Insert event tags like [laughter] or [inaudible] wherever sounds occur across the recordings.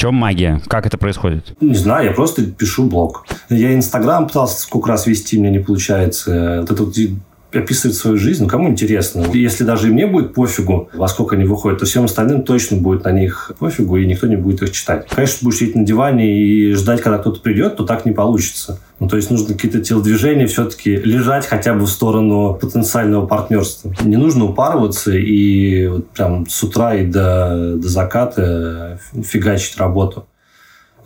чем магия? Как это происходит? Не знаю, я просто пишу блог. Я Инстаграм пытался сколько раз вести, мне не получается. Это вот описывать свою жизнь, ну, кому интересно. Если даже и мне будет пофигу, во сколько они выходят, то всем остальным точно будет на них пофигу, и никто не будет их читать. Конечно, будешь сидеть на диване и ждать, когда кто-то придет, то так не получится. Ну, то есть нужно какие-то телодвижения все-таки лежать хотя бы в сторону потенциального партнерства. Не нужно упарываться и вот прям с утра и до, до заката фигачить работу.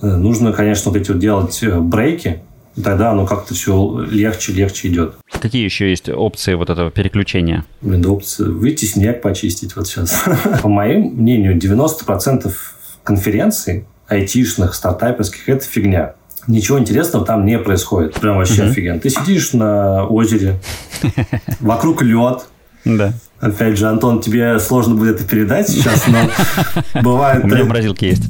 Э, нужно, конечно, вот эти вот делать э, брейки, тогда оно как-то все легче-легче идет. Какие еще есть опции вот этого переключения? Блин, опции. Выйти снег почистить вот сейчас. [laughs] По моему мнению, 90% конференций айтишных, стартаперских – это фигня. Ничего интересного там не происходит. Прям вообще угу. офигенно. Ты сидишь на озере, [laughs] вокруг лед. Да. Опять же, Антон, тебе сложно будет это передать сейчас, но [laughs] бывает... У меня морозилки есть.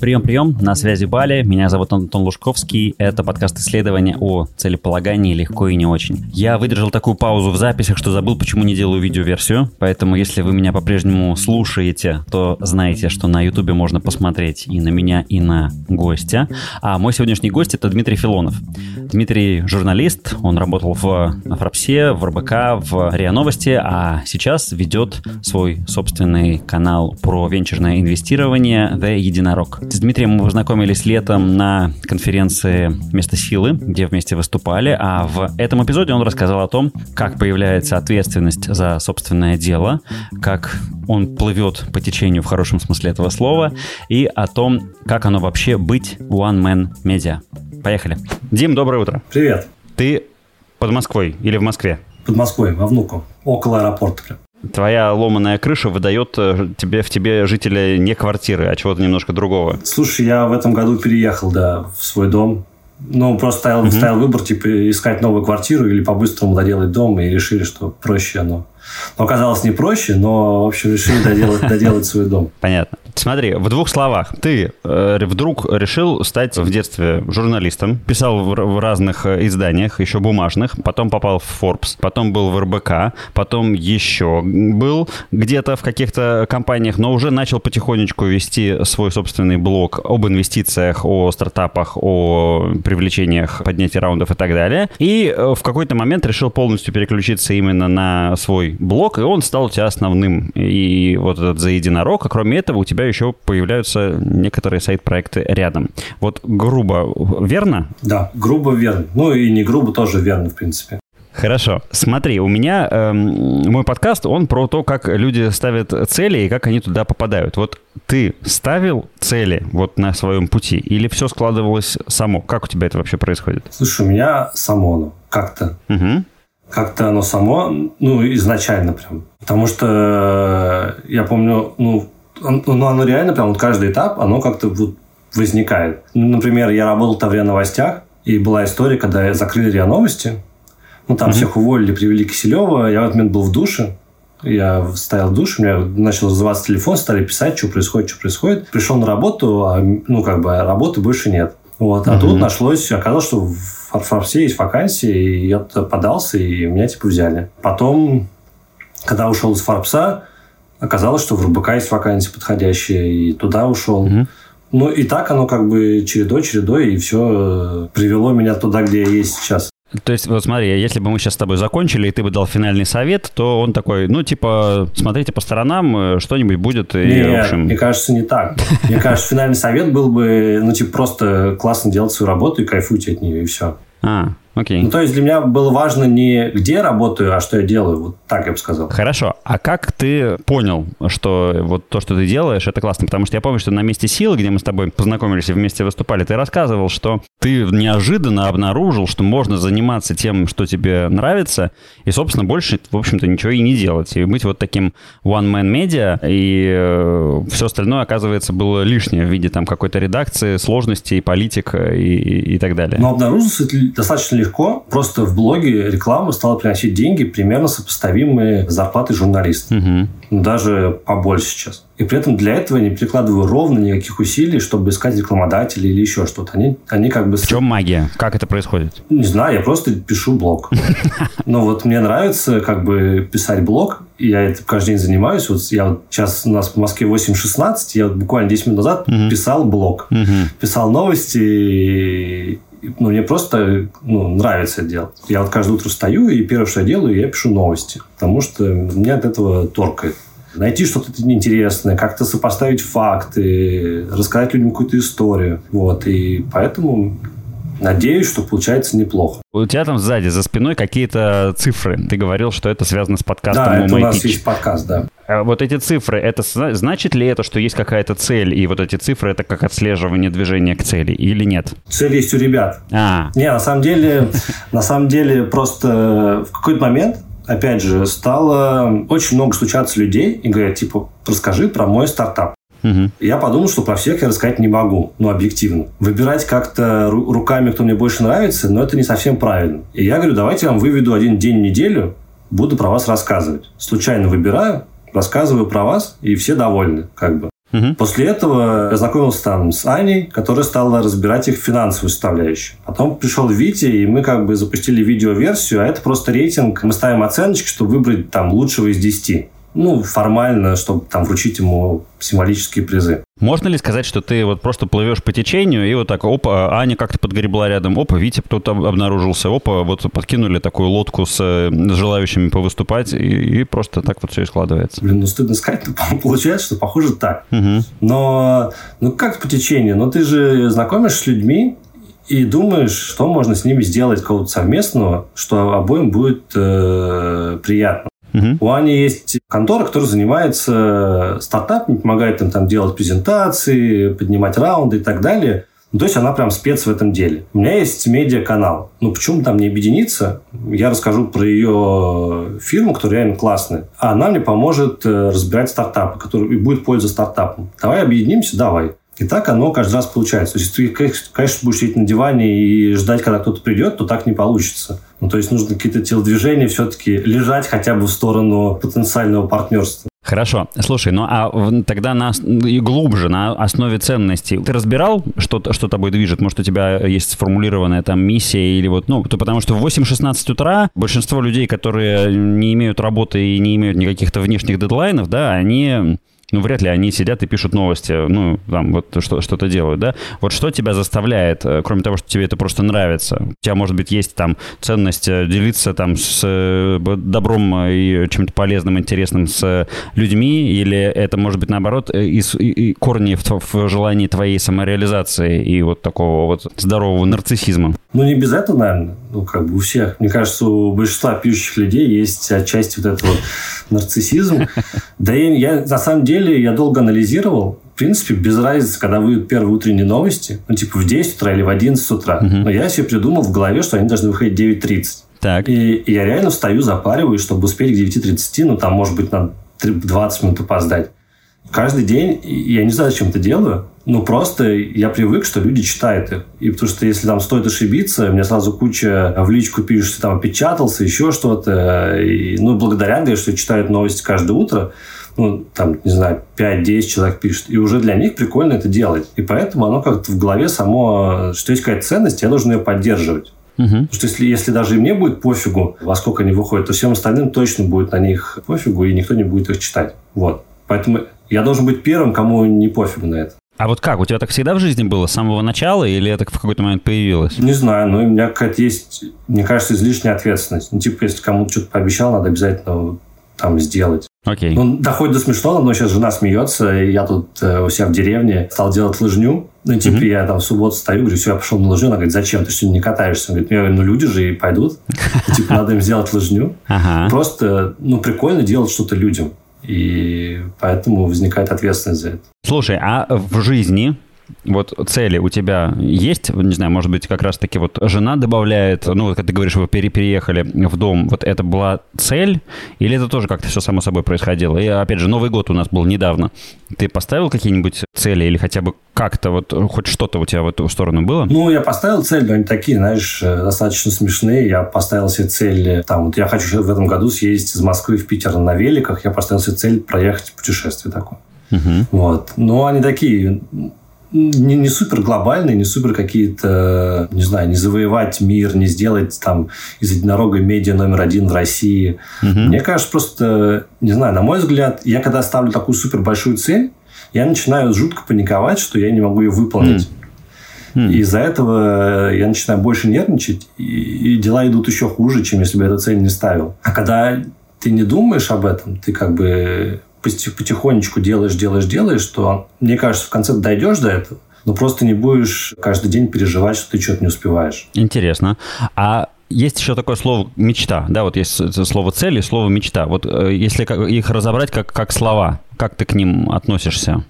Прием, прием, на связи Бали. Меня зовут Антон Лужковский. Это подкаст исследования о целеполагании легко и не очень. Я выдержал такую паузу в записях, что забыл, почему не делаю видеоверсию. Поэтому, если вы меня по-прежнему слушаете, то знаете, что на Ютубе можно посмотреть и на меня, и на гостя. А мой сегодняшний гость это Дмитрий Филонов. Дмитрий журналист, он работал в Фрапсе, в РБК, в РИА Новости, а сейчас ведет свой собственный канал про венчурное инвестирование The Единорог. С Дмитрием мы познакомились летом на конференции «Место силы», где вместе выступали, а в этом эпизоде он рассказал о том, как появляется ответственность за собственное дело, как он плывет по течению в хорошем смысле этого слова, и о том, как оно вообще быть one-man media. Поехали. Дим, доброе утро. Привет. Ты под Москвой или в Москве? Под Москвой, во внуку, около аэропорта Твоя ломаная крыша выдает э, тебе, в тебе жителя не квартиры, а чего-то немножко другого. Слушай, я в этом году переехал, да, в свой дом. Ну, просто стоял, стоял выбор, типа, искать новую квартиру или по-быстрому доделать дом, и решили, что проще оно. Но оказалось не проще, но, в общем, решили доделать, [laughs] доделать свой дом. Понятно. Смотри, в двух словах. Ты э, вдруг решил стать в детстве журналистом, писал в, в разных э, изданиях, еще бумажных, потом попал в Forbes, потом был в РБК, потом еще был где-то в каких-то компаниях, но уже начал потихонечку вести свой собственный блог об инвестициях, о стартапах, о привлечениях, поднятии раундов и так далее. И э, в какой-то момент решил полностью переключиться именно на свой блог, и он стал у тебя основным. И вот этот за единорог, а кроме этого у тебя еще появляются некоторые сайт-проекты рядом. Вот грубо верно? Да, грубо верно. Ну и не грубо тоже верно, в принципе. Хорошо. Смотри, у меня э, мой подкаст, он про то, как люди ставят цели и как они туда попадают. Вот ты ставил цели вот на своем пути или все складывалось само? Как у тебя это вообще происходит? Слушай, у меня само оно как-то. Угу как-то оно само, ну, изначально прям. Потому что э, я помню, ну, ну, оно реально прям вот каждый этап, оно как-то вот возникает. Ну, например, я работал тогда в РИА Новостях, и была история, когда закрыли РИА Новости. Ну, там mm-hmm. всех уволили, привели Киселева. Я в этот момент был в душе. Я стоял в душе, у меня начал развиваться телефон, стали писать, что происходит, что происходит. Пришел на работу, а, ну, как бы, работы больше нет. Вот. А mm-hmm. тут нашлось, оказалось, что в Фарфорсе есть вакансии, и я подался, и меня типа взяли. Потом, когда ушел из Фарпса, оказалось, что в РБК есть вакансии подходящие, и туда ушел. Угу. Ну, и так оно как бы чередой, чередой, и все привело меня туда, где я есть сейчас. То есть, вот смотри, если бы мы сейчас с тобой закончили, и ты бы дал финальный совет, то он такой, ну, типа, смотрите по сторонам, э, что-нибудь будет. И, Нет, в общем... мне кажется, не так. Мне [laughs] кажется, финальный совет был бы, ну, типа, просто классно делать свою работу и кайфуйте от нее, и все. А, окей. Ну, то есть для меня было важно не где работаю, а что я делаю. Вот так я бы сказал. Хорошо. А как ты понял, что вот то, что ты делаешь, это классно? Потому что я помню, что на месте силы, где мы с тобой познакомились и вместе выступали, ты рассказывал, что ты неожиданно обнаружил, что можно заниматься тем, что тебе нравится, и, собственно, больше, в общем-то, ничего и не делать. И быть вот таким one-man media, и э, все остальное, оказывается, было лишнее в виде там какой-то редакции, сложностей, политик и, и, и так далее. Но обнаружился достаточно легко легко. Просто в блоге реклама стала приносить деньги, примерно сопоставимые с зарплатой журналиста. Угу. Даже побольше сейчас. И при этом для этого я не прикладываю ровно никаких усилий, чтобы искать рекламодателей или еще что-то. Они, они как бы... В чем магия? Как это происходит? Не знаю, я просто пишу блог. [laughs] Но вот мне нравится как бы писать блог, я это каждый день занимаюсь. Вот я вот сейчас у нас в Москве 8.16, я вот буквально 10 минут назад писал блог. Писал новости, ну, мне просто ну, нравится это делать. Я вот каждое утро встаю, и первое, что я делаю, я пишу новости. Потому что меня от этого торкает найти что-то интересное, как-то сопоставить факты, рассказать людям какую-то историю. Вот. И поэтому Надеюсь, что получается неплохо. У тебя там сзади, за спиной какие-то цифры. Ты говорил, что это связано с подкастом. Да, это у нас есть подкаст, да. А вот эти цифры, это значит ли это, что есть какая-то цель, и вот эти цифры это как отслеживание движения к цели, или нет? Цель есть у ребят. А. Не, на самом деле, на самом деле просто в какой-то момент опять же, стало очень много стучаться людей и говорят, типа, расскажи про мой стартап. Угу. Я подумал, что про всех я рассказать не могу, ну, объективно. Выбирать как-то руками, кто мне больше нравится, но это не совсем правильно. И я говорю, давайте я вам выведу один день в неделю, буду про вас рассказывать. Случайно выбираю, рассказываю про вас, и все довольны, как бы. Угу. После этого я знакомился там с Аней, которая стала разбирать их финансовую составляющую. Потом пришел Витя, и мы как бы запустили видеоверсию, а это просто рейтинг. Мы ставим оценочки, чтобы выбрать там лучшего из 10 ну, формально, чтобы там вручить ему символические призы. Можно ли сказать, что ты вот просто плывешь по течению, и вот так, опа, Аня как-то подгребла рядом, опа, Витя кто-то обнаружился, опа, вот подкинули такую лодку с, с желающими повыступать, и, и просто так вот все и складывается. Блин, ну стыдно сказать, но [laughs] получается, что похоже так. Угу. Но, ну как по течению? Ну ты же знакомишься с людьми, и думаешь, что можно с ними сделать какого-то совместного, что обоим будет э, приятно. Угу. У Ани есть контора, которая занимается стартапами, помогает им там делать презентации, поднимать раунды и так далее. Ну, то есть она прям спец в этом деле. У меня есть медиа-канал. Ну, почему там не объединиться? Я расскажу про ее фирму, которая реально классная. А она мне поможет э, разбирать стартапы, которые и будет польза стартапам. Давай объединимся, давай. И так оно каждый раз получается. То есть, ты, конечно, будешь сидеть на диване и ждать, когда кто-то придет, то так не получится. Ну, то есть, нужно какие-то телодвижения все-таки лежать хотя бы в сторону потенциального партнерства. Хорошо. Слушай, ну а тогда на, и глубже, на основе ценностей. Ты разбирал, что, что тобой движет? Может, у тебя есть сформулированная там миссия или вот, ну, то, потому что в 8-16 утра большинство людей, которые не имеют работы и не имеют никаких-то внешних дедлайнов, да, они ну, вряд ли они сидят и пишут новости, ну, там, вот что, что-то делают, да? Вот что тебя заставляет, э, кроме того, что тебе это просто нравится? У тебя, может быть, есть там ценность э, делиться там с э, добром и чем-то полезным, интересным с людьми, или это, может быть, наоборот, и, и, и корни в, в желании твоей самореализации и вот такого вот здорового нарциссизма? Ну, не без этого, наверное. Ну, как бы у всех. Мне кажется, у большинства пишущих людей есть отчасти вот этот вот нарциссизм. [laughs] Да и я, на самом деле, я долго анализировал. В принципе, без разницы, когда выйдут первые утренние новости, ну, типа в 10 утра или в 11 утра. Мгм. Но я себе придумал в голове, что они должны выходить в 9.30. Так. И, и я реально встаю, запариваюсь, чтобы успеть к 9.30. Ну, там, может быть, на 20 минут опоздать. Каждый день, я не знаю, зачем это делаю, ну, просто я привык, что люди читают их. И потому что если там стоит ошибиться, мне сразу куча в личку пишут, что там опечатался, еще что-то. И, ну, благодаря, говорят, что читают новости каждое утро, ну, там, не знаю, 5-10 человек пишет. И уже для них прикольно это делать. И поэтому оно как-то в голове само, что есть какая-то ценность, я должен ее поддерживать. Потому что если, если даже и мне будет пофигу, во сколько они выходят, то всем остальным точно будет на них пофигу, и никто не будет их читать. Вот. Поэтому я должен быть первым, кому не пофигу на это. А вот как? У тебя так всегда в жизни было с самого начала или это в какой-то момент появилось? Не знаю, но у меня какая-то есть, мне кажется, излишняя ответственность. Ну, типа, если кому-то что-то пообещал, надо обязательно там сделать. Окей. Ну, доходит до смешного, но сейчас жена смеется, и я тут э, у себя в деревне стал делать лыжню. Ну, типа, Мгм. я там в субботу стою, говорю, все, я пошел на лыжню. Она говорит, зачем? Ты что, не катаешься? Он говорит, я говорю, ну, люди же и пойдут. И, Типа, надо им сделать лыжню. Ага. Просто, ну, прикольно делать что-то людям. И поэтому возникает ответственность за это. Слушай, а в жизни вот цели у тебя есть? Не знаю, может быть, как раз-таки вот жена добавляет, ну, вот как ты говоришь, вы пере переехали в дом, вот это была цель? Или это тоже как-то все само собой происходило? И, опять же, Новый год у нас был недавно. Ты поставил какие-нибудь цели или хотя бы как-то вот хоть что-то у тебя в эту сторону было? Ну, я поставил цель, но они такие, знаешь, э, достаточно смешные. Я поставил себе цель, там, вот я хочу в этом году съездить из Москвы в Питер на великах. Я поставил себе цель проехать путешествие такое. Угу. Вот. Но они такие не, не супер глобальные, не супер какие-то, не знаю, не завоевать мир, не сделать там из единорога медиа номер один в России. Угу. Мне кажется, просто, не знаю, на мой взгляд, я когда ставлю такую супер большую цель, я начинаю жутко паниковать, что я не могу ее выполнить. Mm. И из-за этого я начинаю больше нервничать, и, и дела идут еще хуже, чем если бы я эту цель не ставил. А когда ты не думаешь об этом, ты как бы потихонечку делаешь, делаешь, делаешь, что, мне кажется, в конце дойдешь до этого, но просто не будешь каждый день переживать, что ты что-то не успеваешь. Интересно. А есть еще такое слово мечта, да, вот есть слово цель и слово мечта. Вот э, если их разобрать как, как слова, как ты к ним относишься?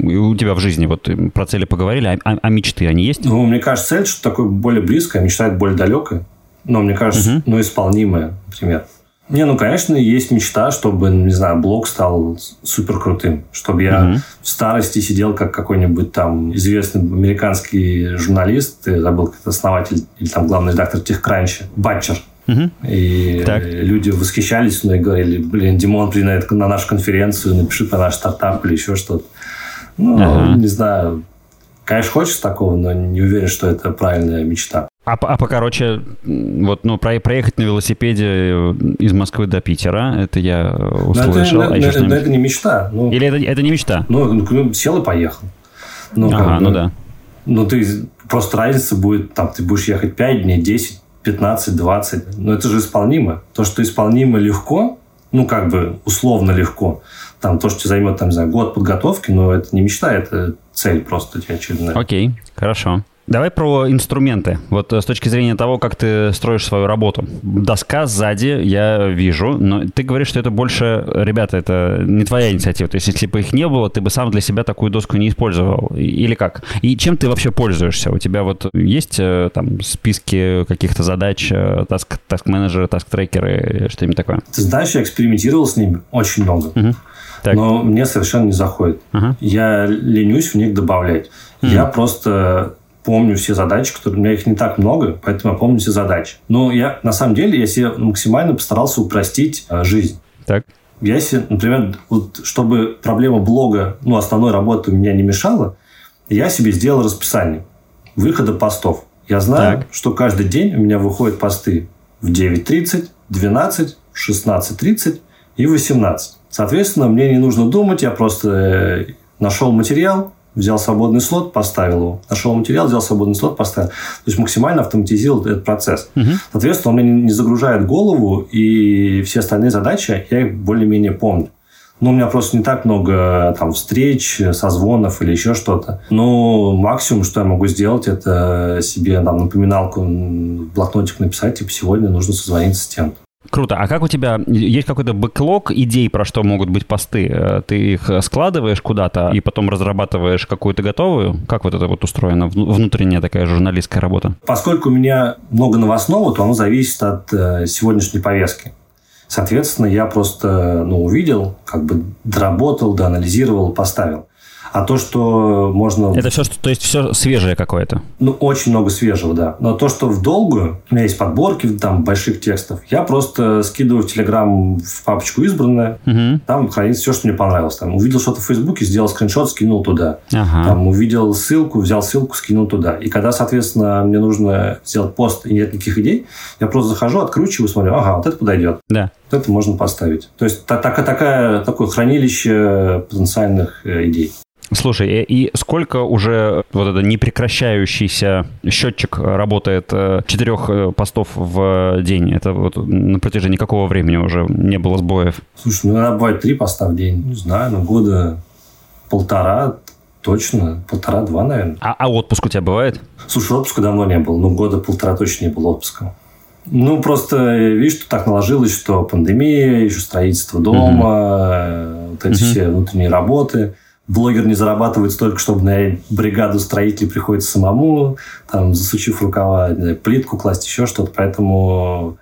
у тебя в жизни вот про цели поговорили, а, а, а мечты они есть? Ну, мне кажется, цель что такое более близкое, мечта это более далекое, но мне кажется, угу. ну, исполнимое, например. Не, ну, конечно, есть мечта, чтобы, не знаю, блог стал супер крутым. Чтобы я mm в старости сидел как какой-нибудь там известный американский журналист, я забыл, как основатель или там главный редактор TechCrunch, Батчер. Угу. И так. люди восхищались мной и говорили, блин, Димон, приди на, на нашу конференцию, напиши про наш стартап или еще что-то. Ну, ага. не знаю. Конечно, хочется такого, но не уверен, что это правильная мечта. А, а покороче, вот, ну, про, проехать на велосипеде э, из Москвы до Питера, это я услышал. Но это, а но, но это не мечта. Ну, Или это, это не мечта? Ну, ну, сел и поехал. Ну, ага, ну да. Ну, ты просто разница будет, там, ты будешь ехать 5 дней, 10, 15, 20. Но это же исполнимо. То, что исполнимо легко, ну, как бы условно легко, там, то, что займет, там, не знаю, год подготовки, но это не мечта, это цель просто очередная. Окей, хорошо. Давай про инструменты. Вот э, с точки зрения того, как ты строишь свою работу. Доска сзади я вижу, но ты говоришь, что это больше, ребята, это не твоя инициатива. То есть, если бы их не было, ты бы сам для себя такую доску не использовал. Или как? И чем ты вообще пользуешься? У тебя вот есть э, там списки каких-то задач, таск, таск-менеджеры, таск-трекеры, что-нибудь такое? Ты знаешь, я экспериментировал с ними очень много. Угу. Так. Но мне совершенно не заходит. Ага. Я ленюсь в них добавлять. Угу. Я просто помню все задачи, которые... У меня их не так много, поэтому я помню все задачи. Но я, на самом деле, я себе максимально постарался упростить э, жизнь. Так. Я себе, например, вот, чтобы проблема блога, ну, основной работы у меня не мешала, я себе сделал расписание выхода постов. Я знаю, так. что каждый день у меня выходят посты в 9.30, 12, 16.30 и 18. Соответственно, мне не нужно думать, я просто э, нашел материал, взял свободный слот, поставил его. Нашел материал, взял свободный слот, поставил. То есть максимально автоматизировал этот процесс. Угу. Соответственно, он мне не загружает голову, и все остальные задачи я их более-менее помню. Ну, у меня просто не так много там встреч, созвонов или еще что-то. Но максимум, что я могу сделать, это себе там напоминалку в блокнотик написать, типа, сегодня нужно созвониться с тем-то. Круто. А как у тебя есть какой-то бэклог идей, про что могут быть посты? Э, ты их складываешь куда-то и потом разрабатываешь какую-то готовую? Как вот это вот устроено? Внутренняя такая журналистская работа? Поскольку у меня много новостного, то оно зависит от э, сегодняшней повестки. Соответственно, я просто ну, увидел, как бы доработал, доанализировал, поставил. А то, что можно... Это все, что, то есть все свежее какое-то? Ну, очень много свежего, да. Но то, что в долгую, у меня есть подборки там больших текстов, я просто скидываю в Телеграм в папочку избранное, угу. там хранится все, что мне понравилось. Там увидел что-то в Фейсбуке, сделал скриншот, скинул туда. Ага. Там увидел ссылку, взял ссылку, скинул туда. И когда, соответственно, мне нужно сделать пост и нет никаких идей, я просто захожу, откручиваю, смотрю, ага, вот это подойдет. Да. Вот это можно поставить. То есть так, такая, такое хранилище потенциальных э, идей. Слушай, э, и сколько уже вот это непрекращающийся счетчик работает э, четырех э, постов в день? Это вот на протяжении какого времени уже не было сбоев? Слушай, ну иногда бывает три поста в день. Не знаю, ну года полтора точно. Полтора-два, наверное. А, а отпуск у тебя бывает? Слушай, отпуска давно не было. Ну, года полтора точно не было отпуска. Ну, просто видишь, что так наложилось, что пандемия, еще строительство дома, угу. вот эти угу. все внутренние работы – блогер не зарабатывает столько, чтобы на бригаду строителей приходится самому, там, засучив рукава, плитку класть, еще что-то. Поэтому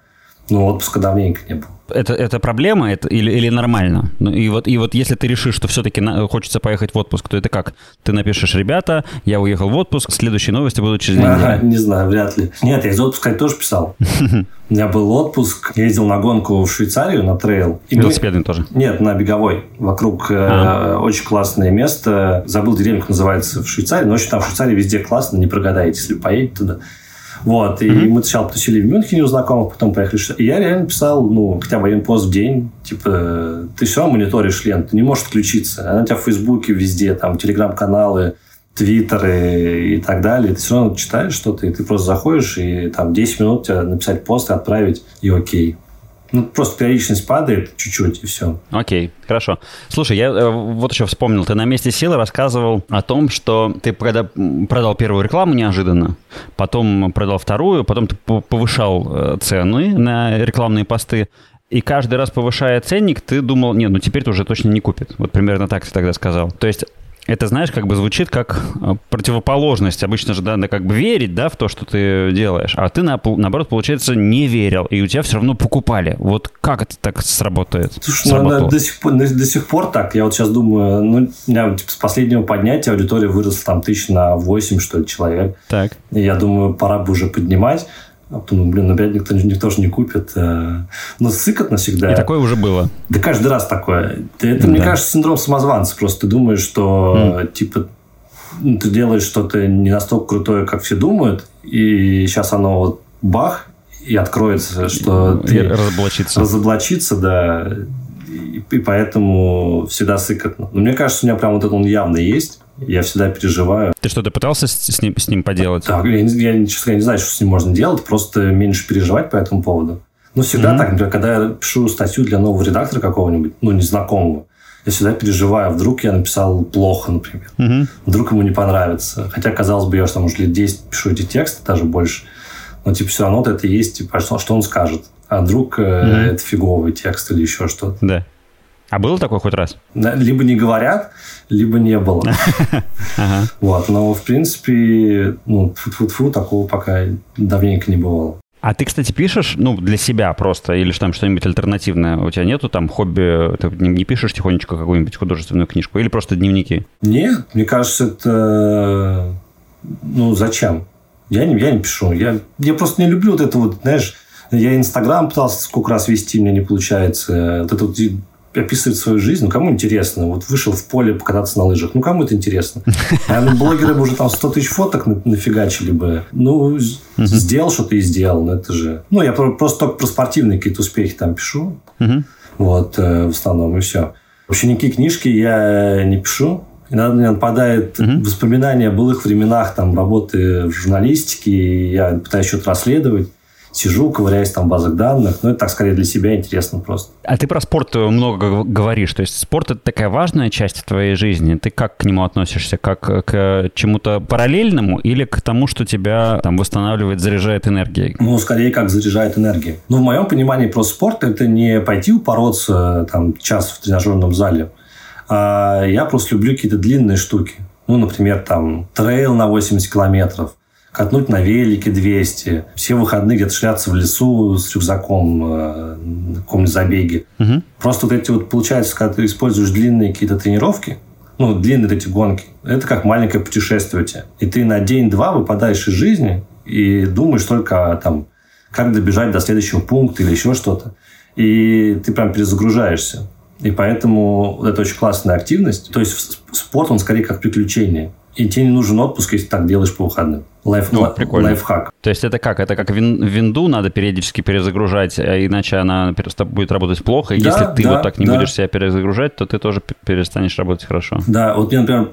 ну, отпуска давненько не было. Это, это проблема это, или, или нормально? Ну, и, вот, и вот если ты решишь, что все-таки хочется поехать в отпуск, то это как? Ты напишешь, ребята, я уехал в отпуск, следующие новости будут через неделю. Ага, не знаю, вряд ли. Нет, я из отпуска тоже писал. [laughs] У меня был отпуск, я ездил на гонку в Швейцарию, на трейл. И Велосипедный мы... тоже? Нет, на беговой. Вокруг э, очень классное место. Забыл деревню, как называется в Швейцарии. Но, очень там в Швейцарии везде классно, не прогадаете, если поедете туда. Вот, и mm-hmm. мы сначала тусили в Мюнхене у знакомых, потом поехали. И я реально писал, ну, хотя бы один пост в день, типа, ты все равно мониторишь ленту, не можешь отключиться. Она у тебя в Фейсбуке везде, там, телеграм-каналы, твиттеры и так далее. Ты все равно читаешь что-то, и ты просто заходишь, и там 10 минут тебе написать пост и отправить, и окей. Ну, просто периодичность падает чуть-чуть, и все. Окей, хорошо. Слушай, я э, вот еще вспомнил, ты на месте силы рассказывал о том, что ты когда продал первую рекламу неожиданно, потом продал вторую, потом ты повышал э, цены на рекламные посты, и каждый раз повышая ценник, ты думал, нет, ну теперь-то уже точно не купит. Вот примерно так ты тогда сказал. То есть это, знаешь, как бы звучит как э, противоположность. Обычно же надо как бы верить, да, в то, что ты делаешь. А ты, наоборот, получается, не верил, и у тебя все равно покупали. Вот как это так сработает? Слушай, ну, до, сих, до, сих пор так. Я вот сейчас думаю, ну, меня типа, с последнего поднятия аудитория выросла там тысяч на 8, что ли, человек. Так. И я думаю, пора бы уже поднимать. А потом, ну, блин, опять никто, никто же не купит. Э, но сыкотно всегда. И такое уже было. Да каждый раз такое. Это, да. мне кажется, синдром самозванца. Просто ты думаешь, что, mm. типа, ну, ты делаешь что-то не настолько крутое, как все думают, и сейчас оно вот бах, и откроется, что и ты... Разоблачится. Разоблачится, да. И, и поэтому всегда сыкотно. Но мне кажется, у меня прям вот это он явно есть. Я всегда переживаю. Ты что, ты пытался с ним, с ним поделать? Так, я, я, честно говоря, не знаю, что с ним можно делать, просто меньше переживать по этому поводу. Ну, всегда mm-hmm. так, например, когда я пишу статью для нового редактора какого-нибудь, ну, незнакомого, я всегда переживаю, вдруг я написал плохо, например. Mm-hmm. Вдруг ему не понравится. Хотя, казалось бы, я уже там уже лет 10 пишу эти тексты, даже больше. Но, типа, все равно это есть, типа, что, что он скажет. А вдруг mm-hmm. это фиговый текст или еще что-то. Да. А было такое хоть раз? Либо не говорят, либо не было. [laughs] Вот, но в принципе, ну, фу-фу-фу, такого пока давненько не бывало. А ты, кстати, пишешь, ну, для себя просто, или там что-нибудь альтернативное? У тебя нету там хобби, ты не пишешь тихонечко какую-нибудь художественную книжку, или просто дневники? Нет, мне кажется, это... Ну, зачем? Я не, я не пишу. Я, я просто не люблю вот это вот, знаешь, я Инстаграм пытался сколько раз вести, мне не получается. Вот это вот описывает свою жизнь, ну, кому интересно? Вот вышел в поле покататься на лыжах, ну, кому это интересно? Наверное, блогеры бы уже там 100 тысяч фоток нафигачили бы. Ну, сделал что-то и сделал, ну, это же... Ну, я просто только про спортивные какие-то успехи там пишу. Вот, э, в основном, и все. Вообще никакие книжки я не пишу. Иногда мне нападает угу. воспоминания о былых временах там, работы в журналистике, и я пытаюсь что-то расследовать сижу, ковыряюсь там в базах данных. Но это так скорее для себя интересно просто. А ты про спорт много говоришь. То есть спорт – это такая важная часть твоей жизни. Ты как к нему относишься? Как к чему-то параллельному или к тому, что тебя там восстанавливает, заряжает энергией? Ну, скорее, как заряжает энергией. Ну, в моем понимании про спорт – это не пойти упороться там час в тренажерном зале, а я просто люблю какие-то длинные штуки. Ну, например, там трейл на 80 километров – катнуть на велике 200, все выходные где-то шляться в лесу с рюкзаком э, на каком-нибудь забеге. Угу. Просто вот эти вот, получается, когда ты используешь длинные какие-то тренировки, ну, длинные эти гонки, это как маленькое путешествие у тебя. И ты на день-два выпадаешь из жизни и думаешь только о там, как добежать до следующего пункта или еще что-то. И ты прям перезагружаешься. И поэтому это очень классная активность. То есть спорт, он скорее как приключение. И тебе не нужен отпуск, если так делаешь по выходным. Лайф, ну, прикольно. Лайфхак. То есть это как? Это как вин, винду надо периодически перезагружать, а иначе она будет работать плохо. И да, если ты да, вот так не да. будешь себя перезагружать, то ты тоже перестанешь работать хорошо. Да, вот я, например,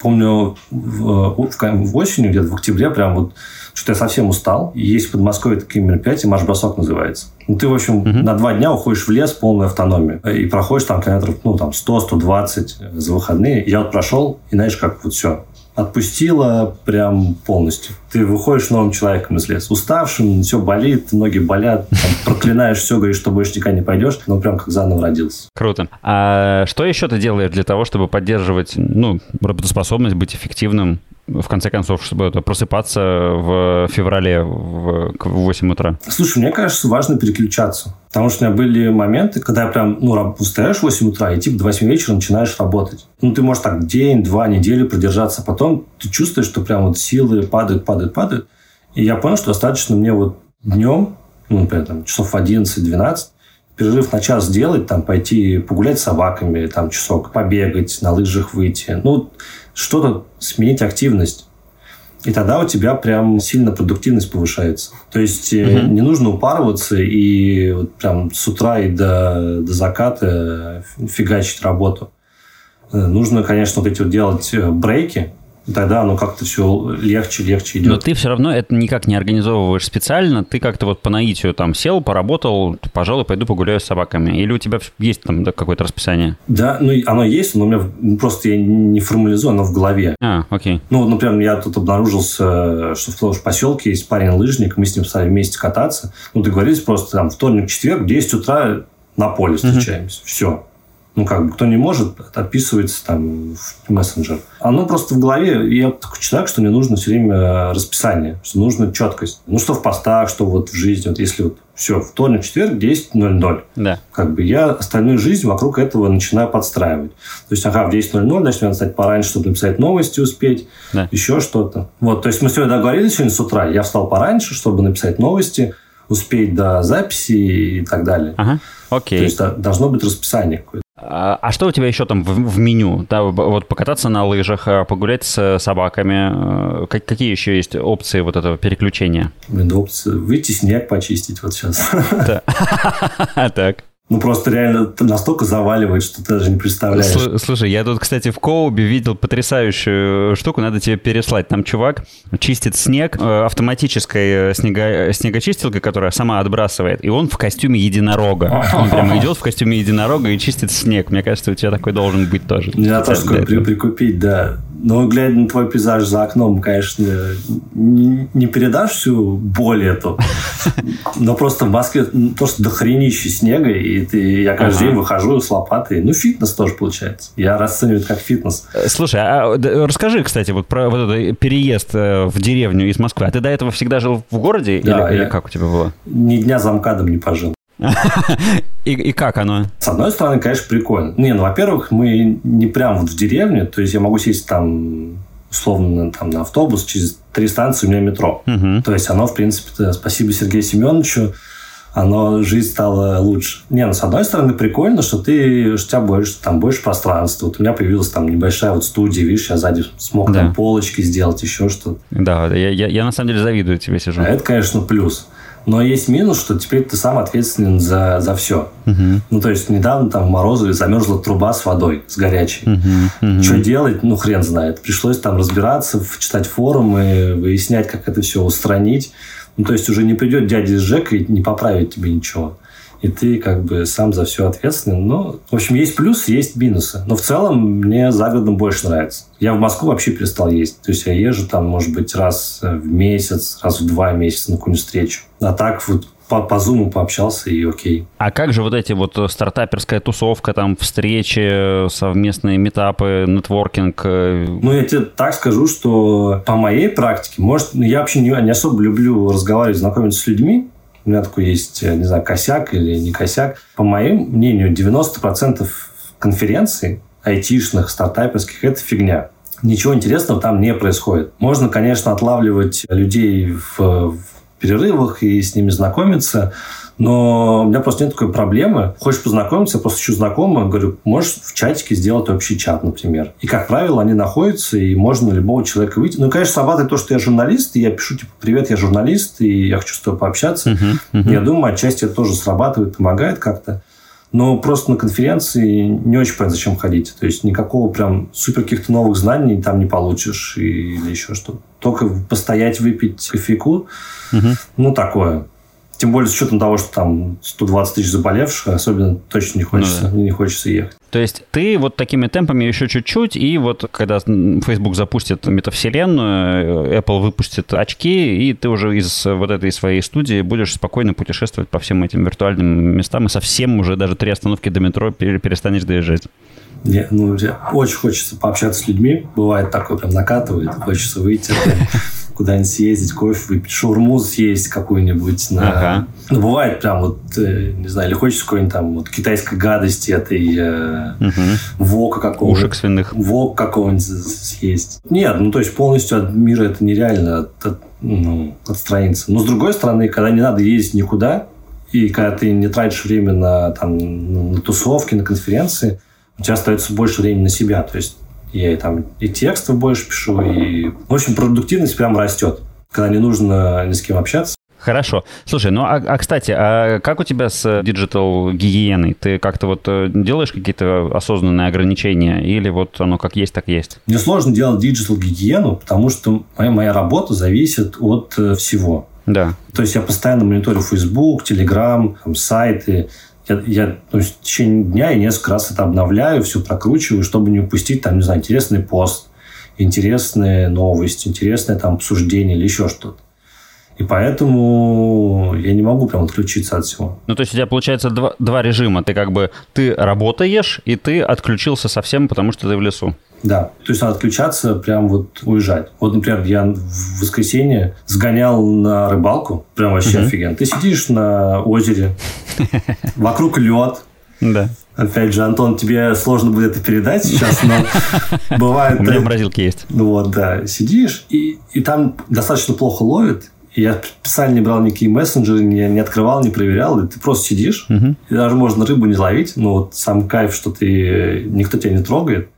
помню в, в, в осенью, где-то в октябре, прям вот что-то я совсем устал. И есть в Подмосковье такие мероприятия, марш-бросок называется. Ну, ты, в общем, угу. на два дня уходишь в лес полную автономию. И проходишь там километров, ну, там, 100-120 за выходные. Я вот прошел, и знаешь, как вот все отпустило прям полностью. Ты выходишь новым человеком из леса, уставшим, все болит, ноги болят, там, проклинаешь все, говоришь, что больше никогда не пойдешь, но прям как заново родился. Круто. А что еще ты делаешь для того, чтобы поддерживать ну, работоспособность, быть эффективным в конце концов, чтобы это, просыпаться в феврале в, в 8 утра? Слушай, мне кажется, важно переключаться. Потому что у меня были моменты, когда я прям, ну, встаешь в 8 утра и типа до 8 вечера начинаешь работать. Ну, ты можешь так день, два, неделю продержаться. Потом ты чувствуешь, что прям вот силы падают, падают, падают. И я понял, что достаточно мне вот днем, ну, например, там, часов 11-12, перерыв на час сделать, там, пойти погулять с собаками, там, часок, побегать, на лыжах выйти. Ну, что-то сменить активность. И тогда у тебя прям сильно продуктивность повышается. То есть угу. не нужно упарываться и вот прям с утра и до, до заката фигачить работу. Э, нужно, конечно, вот эти вот делать э, брейки, тогда оно как-то все легче, легче идет. Но ты все равно это никак не организовываешь специально, ты как-то вот по наитию там сел, поработал, пожалуй, пойду погуляю с собаками. Или у тебя есть там да, какое-то расписание? Да, ну оно есть, но у меня ну, просто я не формализую, оно в голове. А, окей. Ну, например, я тут обнаружился, что в том же поселке есть парень-лыжник, мы с ним стали вместе кататься. Ну, договорились просто там вторник, четверг, 10 утра на поле встречаемся. Угу. Все ну, как бы, кто не может, отписывается там в мессенджер. Оно просто в голове, я такой человек, что мне нужно все время расписание, что нужно четкость. Ну, что в постах, что вот в жизни. Вот если вот все, вторник, четверг, 10.00. Да. Как бы я остальную жизнь вокруг этого начинаю подстраивать. То есть, ага, в 10.00, значит, надо встать пораньше, чтобы написать новости успеть, да. еще что-то. Вот, то есть, мы сегодня договорились сегодня с утра, я встал пораньше, чтобы написать новости, успеть до записи и так далее. Ага, окей. То есть, должно быть расписание какое-то. А, а что у тебя еще там в, в меню? Да, вот покататься на лыжах, а, погулять с собаками. Э, как, какие еще есть опции вот этого переключения? Блин, опции. Выйти снег почистить вот сейчас. [laughs] Так. Ну, просто реально настолько заваливает, что ты даже не представляешь. Слушай, я тут, кстати, в Коубе видел потрясающую штуку, надо тебе переслать. Там чувак чистит снег э, автоматической э, снего... снегочистилкой, которая сама отбрасывает, и он в костюме единорога. Он прямо идет в костюме единорога и чистит снег. Мне кажется, у тебя такой должен быть тоже. Я тоже при, прикупить, да. Но глядя на твой пейзаж за окном, конечно, не передашь всю боль эту. [laughs] Но просто в Москве просто дохренище снега, и ты, я каждый ага. день выхожу с лопатой. Ну, фитнес тоже получается. Я расцениваю это как фитнес. Э, слушай, а расскажи, кстати, вот про вот этот переезд э, в деревню из Москвы. А ты до этого всегда жил в городе? Да, или, или как у тебя было? Ни дня за МКАДом не пожил. И, и как оно? С одной стороны, конечно, прикольно. Не, ну, во-первых, мы не прям вот в деревне, то есть я могу сесть там условно там, на автобус, через три станции у меня метро. Угу. То есть оно, в принципе, спасибо Сергею Семеновичу, оно, жизнь стала лучше. Не, ну, с одной стороны, прикольно, что ты, что у тебя больше, там, больше пространства. Вот у меня появилась там небольшая вот студия, видишь, я сзади смог да. там полочки сделать, еще что-то. Да, я, я, я на самом деле завидую тебе сижу. А это, конечно, плюс. Но есть минус, что теперь ты сам ответственен за, за все. Uh-huh. Ну, то есть, недавно там в Морозове замерзла труба с водой, с горячей. Uh-huh. Uh-huh. Что делать? Ну, хрен знает. Пришлось там разбираться, читать форумы, выяснять, как это все устранить. Ну, то есть, уже не придет дядя ЖЭКа и не поправит тебе ничего и ты как бы сам за все ответственен. Ну, в общем, есть плюсы, есть минусы. Но в целом мне за городом больше нравится. Я в Москву вообще перестал ездить. То есть я езжу там, может быть, раз в месяц, раз в два месяца на какую-нибудь встречу. А так вот по, по Zoom пообщался и окей. А как же вот эти вот э, стартаперская тусовка, там встречи, совместные метапы, нетворкинг? Э? Ну, я тебе так скажу, что по моей практике, может, я вообще не, не особо люблю разговаривать, знакомиться с людьми, у меня такой есть, не знаю, косяк или не косяк. По моему мнению, 90% конференций айтишных, стартаперских – это фигня. Ничего интересного там не происходит. Можно, конечно, отлавливать людей в, в перерывах и с ними знакомиться, но у меня просто нет такой проблемы. Хочешь познакомиться, я просто ищу знакомых, говорю, можешь в чатике сделать общий чат, например. И, как правило, они находятся, и можно любого человека выйти. Ну, конечно, срабатывает то, что я журналист, и я пишу, типа, привет, я журналист, и я хочу с тобой пообщаться. Uh-huh, uh-huh. Я думаю, отчасти это тоже срабатывает, помогает как-то. Но просто на конференции не очень понятно, зачем ходить. То есть никакого прям супер каких-то новых знаний там не получишь или еще что-то. Только постоять, выпить кофейку, угу. ну, такое. Тем более с учетом того, что там 120 тысяч заболевших, особенно точно не хочется, ну, да. не хочется ехать. То есть ты вот такими темпами еще чуть-чуть, и вот когда Facebook запустит метавселенную, Apple выпустит очки, и ты уже из вот этой своей студии будешь спокойно путешествовать по всем этим виртуальным местам, и совсем уже даже три остановки до метро перестанешь доезжать. Не, ну, очень хочется пообщаться с людьми. Бывает такое, прям накатывает. Хочется выйти, куда-нибудь съездить, кофе выпить, шаурму съесть какую-нибудь. На... Ага. Ну, бывает прям вот, э, не знаю, или хочется какой-нибудь там вот китайской гадости этой э, угу. вока какого-нибудь. Ушек свиных. Вок какого-нибудь съесть. Нет, ну то есть полностью от мира это нереально от, от, ну, отстраниться. Но с другой стороны, когда не надо ездить никуда, и когда ты не тратишь время на, там, на тусовки, на конференции, у тебя остается больше времени на себя. То есть я и там и тексты больше пишу, и... В общем, продуктивность прям растет, когда не нужно ни с кем общаться. Хорошо. Слушай, ну а, а кстати, а как у тебя с digital гигиеной? Ты как-то вот э, делаешь какие-то осознанные ограничения или вот оно как есть, так есть? Мне сложно делать digital гигиену, потому что моя, моя работа зависит от э, всего. Да. То есть я постоянно мониторю Facebook, Telegram, там, сайты, я, я ну, в течение дня я несколько раз это обновляю, все прокручиваю, чтобы не упустить там, не знаю, интересный пост, интересные новости, интересное там обсуждение или еще что-то. И поэтому я не могу прям отключиться от всего. Ну, то есть у тебя получается два, два режима. Ты как бы, ты работаешь, и ты отключился совсем, потому что ты в лесу. Да, то есть надо отключаться, прям вот уезжать. Вот, например, я в воскресенье сгонял на рыбалку, прям вообще угу. офигенно. Ты сидишь на озере, [laughs] вокруг лед. Да. Опять же, Антон, тебе сложно будет это передать сейчас, но [laughs] бывает... У меня морозилки есть. Вот, да. Сидишь, и, и там достаточно плохо ловит, я специально не брал никакие мессенджеры, не, не открывал, не проверял. И ты просто сидишь, угу. и даже можно рыбу не ловить. Но вот сам кайф, что ты никто тебя не трогает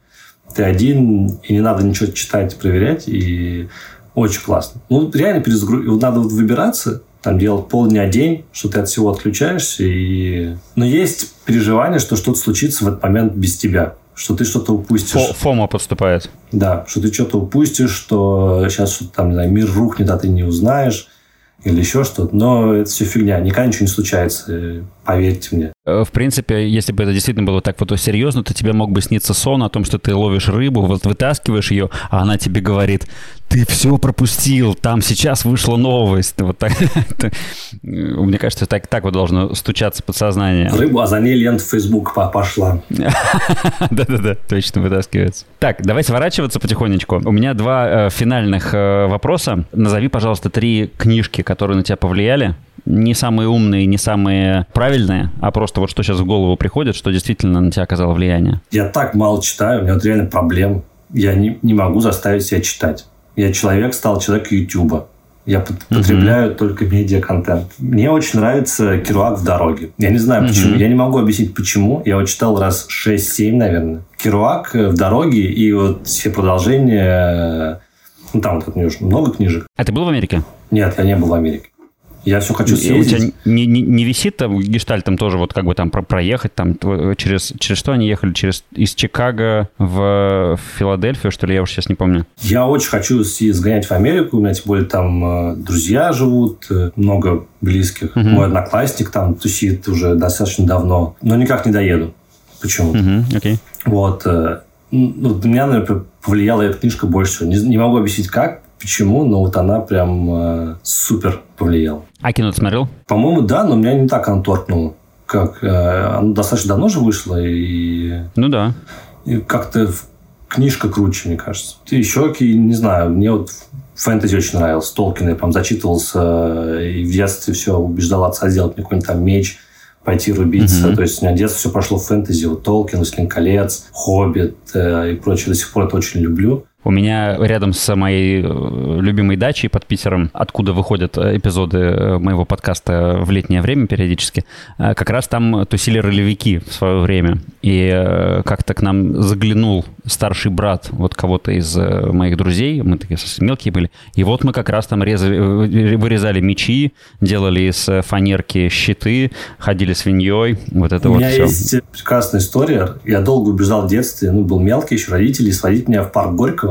ты один, и не надо ничего читать, проверять, и очень классно. Ну, реально перезагру... надо вот выбираться, там делать полдня, день, что ты от всего отключаешься. И... Но есть переживание, что что-то случится в этот момент без тебя. Что ты что-то упустишь. Фома подступает. Да, что ты что-то упустишь, что сейчас что-то там, не знаю, мир рухнет, а ты не узнаешь или еще что-то. Но это все фигня. Никогда ничего не случается, поверьте мне. Э, в принципе, если бы это действительно было так вот серьезно, то тебе мог бы сниться сон о том, что ты ловишь рыбу, вот вытаскиваешь ее, а она тебе говорит, ты все пропустил, там сейчас вышла новость. Вот так. [laughs] Мне кажется, так, так вот должно стучаться подсознание. Рыбу, а за ней лента Facebook пошла. [laughs] Да-да-да, точно вытаскивается. Так, давай сворачиваться потихонечку. У меня два э, финальных э, вопроса. Назови, пожалуйста, три книжки, которые на тебя повлияли не самые умные, не самые правильные, а просто вот что сейчас в голову приходит, что действительно на тебя оказало влияние? Я так мало читаю, у меня вот реально проблем. Я не, не могу заставить себя читать. Я человек, стал человек Ютуба. Я потребляю uh-huh. только медиа-контент. Мне очень нравится Керуак в дороге. Я не знаю почему. Uh-huh. Я не могу объяснить почему. Я его читал раз 6-7, наверное. Керуак в дороге и вот все продолжения. Ну, там вот, у него много книжек. А ты был в Америке? Нет, я не был в Америке. Я все хочу съездить. У тебя не, не, не висит там гештальт там тоже вот как бы там про проехать там через, через что они ехали? Через из Чикаго в Филадельфию, что ли? Я уже сейчас не помню. Я очень хочу сгонять в Америку. У меня тем более там э, друзья живут, э, много близких. Угу. Мой одноклассник там тусит уже достаточно давно. Но никак не доеду. Почему-то. Угу, окей. Вот. Э, ну, меня, наверное, повлияла эта книжка больше всего. Не, не могу объяснить, как, почему, но вот она прям э, супер повлияла. А кино ты смотрел? По-моему, да, но меня не так она торкнула. Как, э, оно достаточно давно же вышло, и... Ну да. И как-то книжка круче, мне кажется. Ты еще, не знаю, мне вот фэнтези очень нравилось. Толкин я прям зачитывался, и в детстве все убеждал отца сделать мне какой-нибудь там меч, пойти рубиться. Mm-hmm. То есть у меня детство все прошло в фэнтези. Вот Толкин, Властелин колец, Хоббит э, и прочее. До сих пор это очень люблю. У меня рядом с моей э, любимой дачей под Питером, откуда выходят э, эпизоды э, моего подкаста в летнее время периодически, как раз там тусили ролевики в свое время. И как-то к нам заглянул старший брат вот кого-то из моих друзей, мы такие совсем мелкие были, и вот мы как раз там резали, вырезали мечи, делали из фанерки щиты, ходили свиньей, вот это У вот меня все. есть прекрасная история. Я долго убежал в детстве, ну, был мелкий еще, родители сводить меня в парк Горького,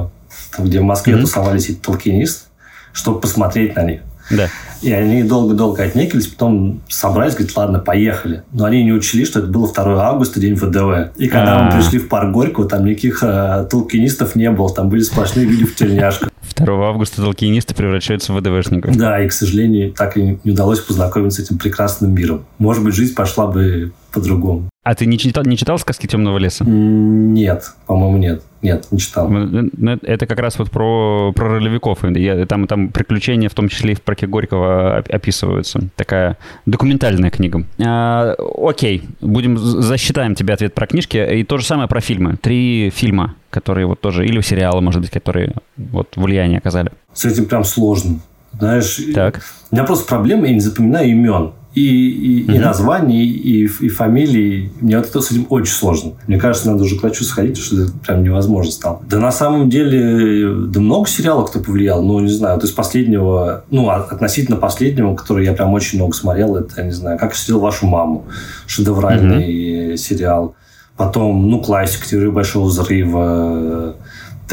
где в Москве mm-hmm. тусовались эти толкинисты, чтобы посмотреть на них. Да. И они долго-долго отнекились, потом собрались, говорят, ладно, поехали. Но они не учли, что это было 2 августа, день ВДВ. И когда А-а-а. мы пришли в парк Горького, там никаких э, толкинистов не было, там были сплошные люди в тельняшках. 2 августа толкинисты превращаются в ВДВшников. Да, и, к сожалению, так и не удалось познакомиться с этим прекрасным миром. Может быть, жизнь пошла бы по-другому. А ты не читал, не читал сказки Темного леса? Нет, по-моему, нет. Нет, не читал. Ну, Это как раз вот про, про ролевиков. Я, там, там приключения, в том числе и в парке Горького, оп- описываются. Такая документальная книга. А, окей, будем засчитаем тебе ответ про книжки. И то же самое про фильмы. Три фильма, которые вот тоже, или сериалы, может быть, которые вот влияние оказали. С этим прям сложно. Знаешь, Так. у меня просто проблема, я не запоминаю имен. И, и, и названий, и, и фамилий. Мне вот это с этим очень сложно. Мне кажется, надо уже к врачу сходить, потому что это прям невозможно стало. Да на самом деле, да много сериалов кто повлиял. Ну, не знаю, вот из последнего, ну, а- относительно последнего, который я прям очень много смотрел, это, я не знаю, «Как я встретил вашу маму». Шедевральный сериал. Потом, ну, классика «Теория большого взрыва»,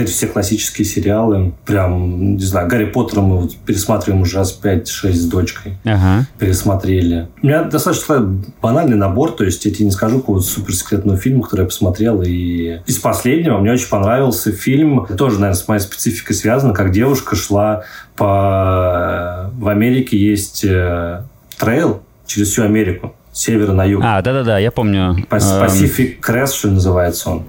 эти все классические сериалы. Прям, не знаю, Гарри Поттера мы вот пересматриваем уже раз 5-6 с дочкой. Ага. Пересмотрели. У меня достаточно банальный набор, то есть я тебе не скажу какого-то суперсекретного фильма, который я посмотрел. И из последнего мне очень понравился фильм, тоже, наверное, с моей спецификой связано, как девушка шла по... В Америке есть э, трейл через всю Америку, с севера на юг. А, да-да-да, я помню. Эм, Pacific Crest, что называется он.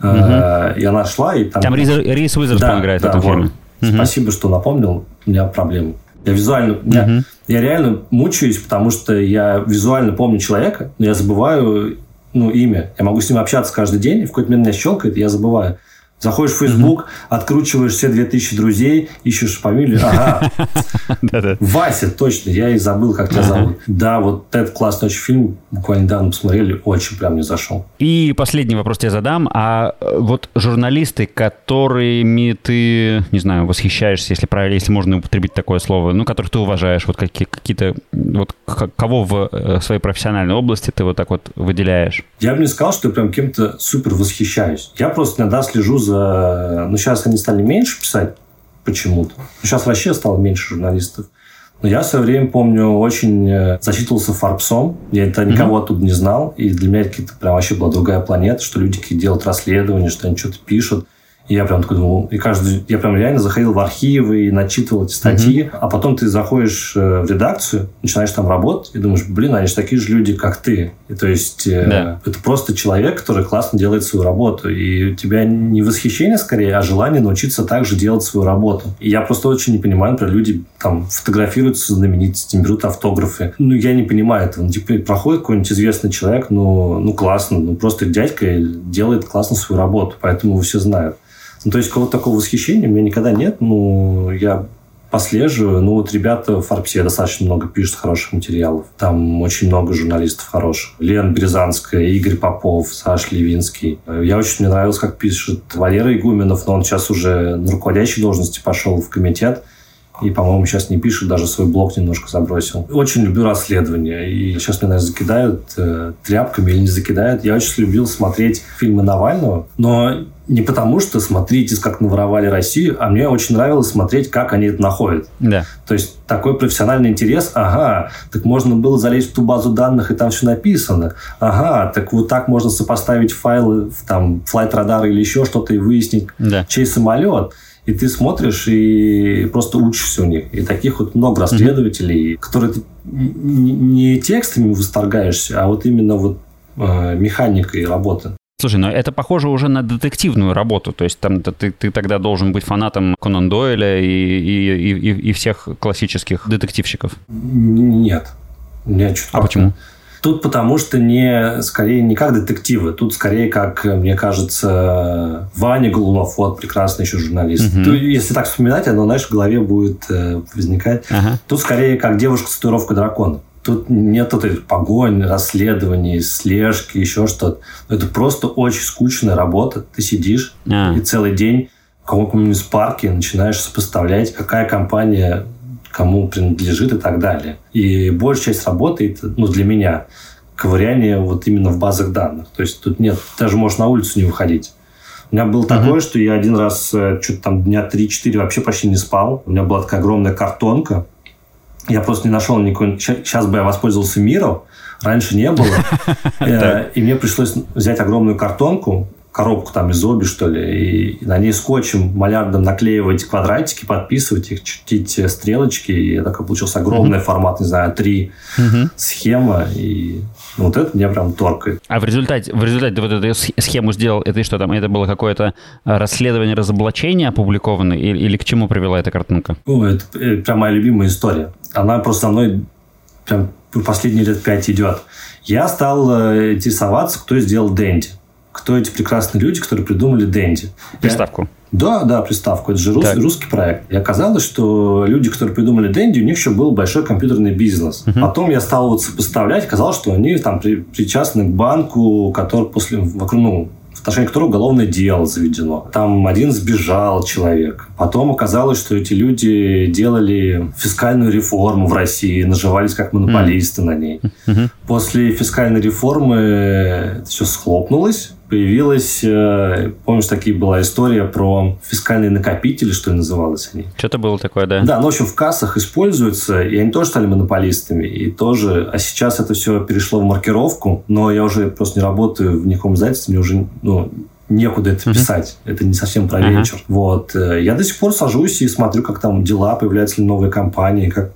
Э, И она шла, и там... Там Риз, Риз Уизерспун играет в этом вот. фильме. Мгм. Спасибо, что напомнил. У меня проблемы. Я визуально... у меня- Я реально мучаюсь, потому что я визуально помню человека, но я забываю ну, имя. Я могу с ним общаться каждый день, и в какой-то момент меня щелкает, и я забываю. Заходишь в Facebook, откручиваешь все 2000 друзей, ищешь фамилию. Ага. Вася, точно, я и забыл, как тебя зовут. Да, вот этот классный очень фильм, буквально недавно посмотрели, очень прям не зашел. И последний вопрос тебе задам. А э, вот журналисты, которыми ты, не знаю, восхищаешься, если правильно, если можно употребить такое слово, ну, которых ты уважаешь, вот какие, какие-то, вот кого в э, своей профессиональной области ты вот так вот выделяешь? Я бы не сказал, что я прям кем-то супер восхищаюсь. Я просто иногда слежу за... Ну, сейчас они стали меньше писать почему-то. Сейчас вообще стало меньше журналистов. Но я в свое время, помню, очень э, зачитывался Фарбсом. Я это никого оттуда не знал. И для меня какие-то прям вообще была другая планета, что люди какие делают расследования, что они что-то пишут. И я прям такой думал, и каждый, я прям реально заходил в архивы и начитывал эти статьи, а потом ты заходишь э, в редакцию, начинаешь там работать и думаешь, блин, они же такие же люди, как ты. И то есть э, Да. это просто человек, который классно делает свою работу. И у тебя не восхищение скорее, а желание научиться также делать свою работу. И я просто очень не понимаю, например, люди там фотографируются знаменитостями, берут автографы. Ну, я не понимаю этого. Ну, типа, проходит какой-нибудь известный человек, ну, ну классно, ну, просто дядька делает классно свою работу, поэтому все знают. Ну, то есть, какого-то такого восхищения у меня никогда нет. Ну, я послеживаю. Ну, вот ребята в Форбсе достаточно много пишут хороших материалов. Там очень много журналистов хороших. Лена Березанская, Игорь Попов, Саш Левинский. Я очень мне нравилось, как пишет Валера Игуменов, но он сейчас уже на руководящей должности пошел в комитет. И, по-моему, сейчас не пишет, даже свой блог немножко забросил. Очень люблю расследования. И сейчас меня, наверное, закидают э, тряпками или не закидают. Я очень любил смотреть фильмы Навального, но не потому, что смотрите, как наворовали Россию, а мне очень нравилось смотреть, как они это находят. Да. То есть такой профессиональный интерес, ага, так можно было залезть в ту базу данных, и там все написано. Ага, так вот так можно сопоставить файлы, в, там, флайт радара или еще что-то и выяснить, Да. чей самолет. И ты смотришь и просто учишься у них. И таких вот много расследователей, которые ты не текстами восторгаешься, а вот именно вот э, механикой работы. Слушай, но это похоже уже на детективную работу. То есть там ты, ты тогда должен быть фанатом Конан Дойля и, и, и, и всех классических детективщиков. Нет. Что-то А почему? Тут потому что не, скорее не как детективы, тут скорее как, мне кажется, Ваня Голунов, вот прекрасный еще журналист. Мгм. Тут, если так вспоминать, оно, знаешь, в голове будет э, возникать. Ага. Тут скорее как девушка с татуировкой дракона. Тут нет вот этих погонь, расследований, слежки, еще что-то. Это просто очень скучная работа. Ты сидишь А. и целый день в каком-нибудь парке начинаешь сопоставлять, какая компания кому принадлежит и так далее. И большая часть работы, ну, для меня, ковыряние вот именно в базах данных. То есть тут нет, даже можешь на улицу не выходить. У меня было такое, что я один раз э, что-то там дня 3-4 вообще почти не спал. У меня была такая огромная картонка, Я просто не нашел никакой... Сейчас бы я воспользовался миром, раньше не было. [laughs] Э, и мне пришлось взять огромную картонку, коробку там из оби, что ли, и на ней скотчем малярдом наклеивать квадратики, подписывать их, чертить стрелочки, и такой получился огромный формат, не знаю, три схема, и ну, вот это меня прям торкает. А в результате, в результате ты вот эту схему сделал, это что там, это было какое-то а, расследование разоблачения опубликованное, или, или к чему привела эта картинка? О, это, это прям моя любимая история. Она просто со мной прям последние лет пять идет. Я стал э, интересоваться, кто сделал Дэнди кто эти прекрасные люди, которые придумали Дэнди. Приставку. Я... Да, да, приставку. Это же рус... русский проект. И оказалось, что люди, которые придумали Дэнди, у них еще был большой компьютерный бизнес. Uh-huh. Потом я стал вот сопоставлять, казалось, что они там при... причастны к банку, который после вокруг, ну, в отношении которого уголовное дело заведено. Там один сбежал человек. Потом оказалось, что эти люди делали фискальную реформу в России, наживались как монополисты mm. на ней. Mm-hmm. После фискальной реформы это все схлопнулось появилась, э, помнишь, такие была история про фискальные накопители, что ли называлось они? Что-то было такое, да. Да, но, в общем, в кассах используются, и они тоже стали монополистами, и тоже, а сейчас это все перешло в маркировку, но я уже просто не работаю в никаком издательстве, мне уже, ну, некуда это писать. Uh-huh. Это не совсем про uh-huh. вечер. Вот. Э, я до сих пор сажусь и смотрю, как там дела, появляются ли новые компании, как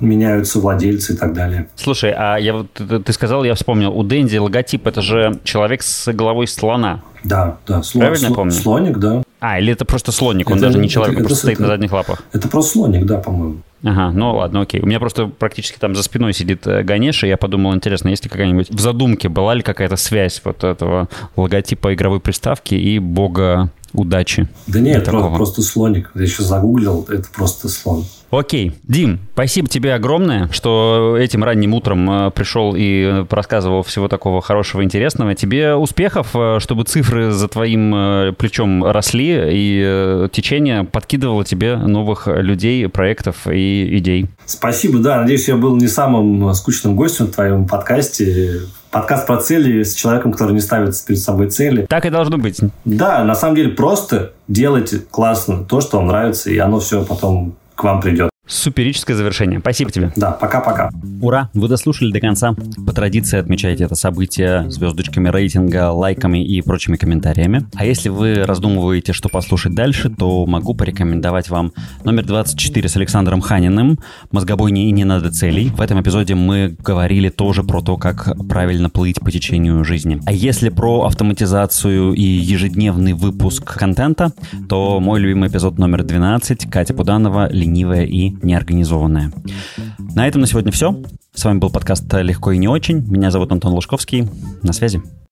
меняются владельцы и так далее. Слушай, а я вот ты сказал, я вспомнил, у Дэнди логотип это же человек с головой слона. Да, да. Слон, Правильно слон, помню? Слоник, да. А, или это просто слоник, он это, даже не человек, это, он просто это, стоит это, на задних лапах. Это просто слоник, да, по-моему. Ага, ну ладно, окей. У меня просто практически там за спиной сидит э, Ганеша, и я подумал, интересно, есть ли какая-нибудь в задумке была ли какая-то связь вот этого логотипа игровой приставки и бога удачи? Да нет, просто, просто слоник. Я еще загуглил, это просто слон. Окей. Дим, спасибо тебе огромное, что этим ранним утром э, пришел и рассказывал всего такого хорошего, интересного. Тебе успехов, э, чтобы цифры за твоим э, плечом росли, и течение подкидывало тебе новых людей, проектов и идей. Спасибо, да. Надеюсь, я был не самым скучным гостем в твоем подкасте. Подкаст про цели с человеком, который не ставит перед собой цели. Так и должно быть. Да, на самом деле просто делайте классно то, что вам нравится, и оно все потом к вам придет. Суперическое завершение. Спасибо тебе. Да, пока-пока. Ура, вы дослушали до конца. По традиции отмечайте это событие звездочками рейтинга, лайками и прочими комментариями. А если вы раздумываете, что послушать дальше, то могу порекомендовать вам номер 24 с Александром Ханиным «Мозгобойни и не надо целей». В этом эпизоде мы говорили тоже про то, как правильно плыть по течению жизни. А если про автоматизацию и ежедневный выпуск контента, то мой любимый эпизод номер 12 Катя Пуданова «Ленивая и неорганизованная. На этом на сегодня все. С вами был подкаст «Легко и не очень». Меня зовут Антон Лужковский. На связи.